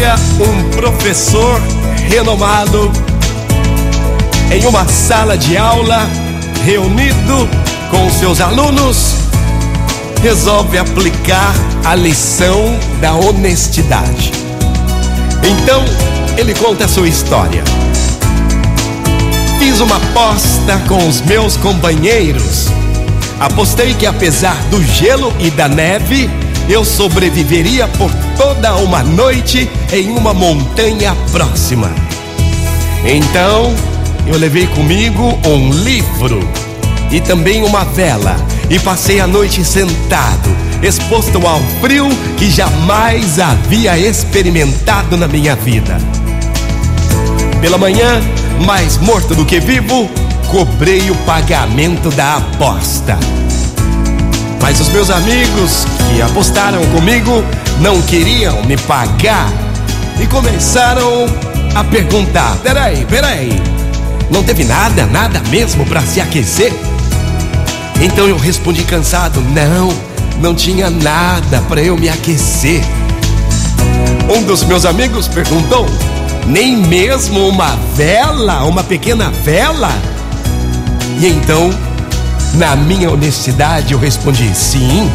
dia, um professor renomado, em uma sala de aula, reunido com seus alunos, resolve aplicar a lição da honestidade. Então, ele conta a sua história. Fiz uma aposta com os meus companheiros. Apostei que apesar do gelo e da neve, eu sobreviveria por toda uma noite em uma montanha próxima. Então, eu levei comigo um livro e também uma vela e passei a noite sentado, exposto ao frio que jamais havia experimentado na minha vida. Pela manhã, mais morto do que vivo, cobrei o pagamento da aposta. Mas os meus amigos que apostaram comigo não queriam me pagar e começaram a perguntar: peraí, peraí, não teve nada, nada mesmo para se aquecer? Então eu respondi cansado: não, não tinha nada para eu me aquecer. Um dos meus amigos perguntou: nem mesmo uma vela, uma pequena vela? E então na minha honestidade, eu respondi: sim,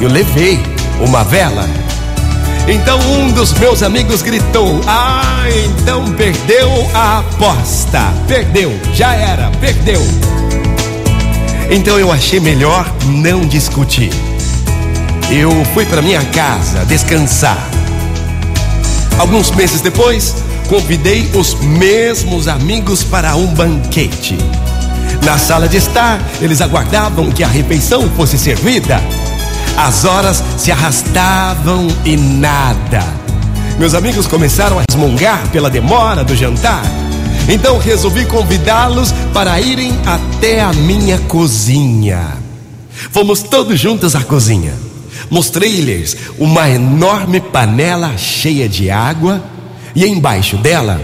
eu levei uma vela. Então um dos meus amigos gritou: Ah, então perdeu a aposta. Perdeu, já era, perdeu. Então eu achei melhor não discutir. Eu fui para minha casa descansar. Alguns meses depois, convidei os mesmos amigos para um banquete. Na sala de estar, eles aguardavam que a refeição fosse servida. As horas se arrastavam e nada. Meus amigos começaram a resmungar pela demora do jantar. Então resolvi convidá-los para irem até a minha cozinha. Fomos todos juntos à cozinha. Mostrei-lhes uma enorme panela cheia de água e embaixo dela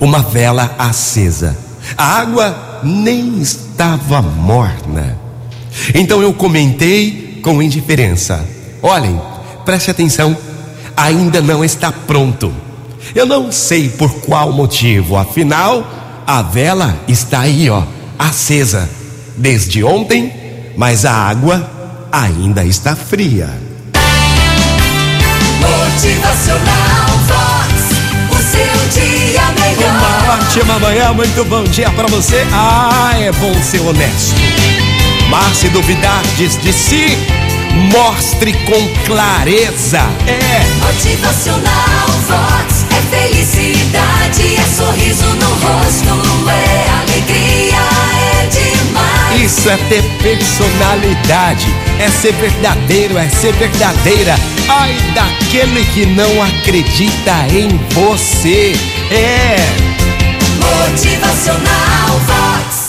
uma vela acesa. A água nem estava morna. Então eu comentei com indiferença: Olhem, preste atenção, ainda não está pronto. Eu não sei por qual motivo, afinal, a vela está aí, ó, acesa desde ontem, mas a água ainda está fria. Ótima manhã, muito bom dia para você. Ah, é bom ser honesto. Mas se duvidar diz de si, mostre com clareza. É. Motivacional Vox é felicidade, é sorriso no rosto, é alegria, é demais. Isso é ter personalidade, é ser verdadeiro, é ser verdadeira. Ai daquele que não acredita em você. É. Motivacional Vox.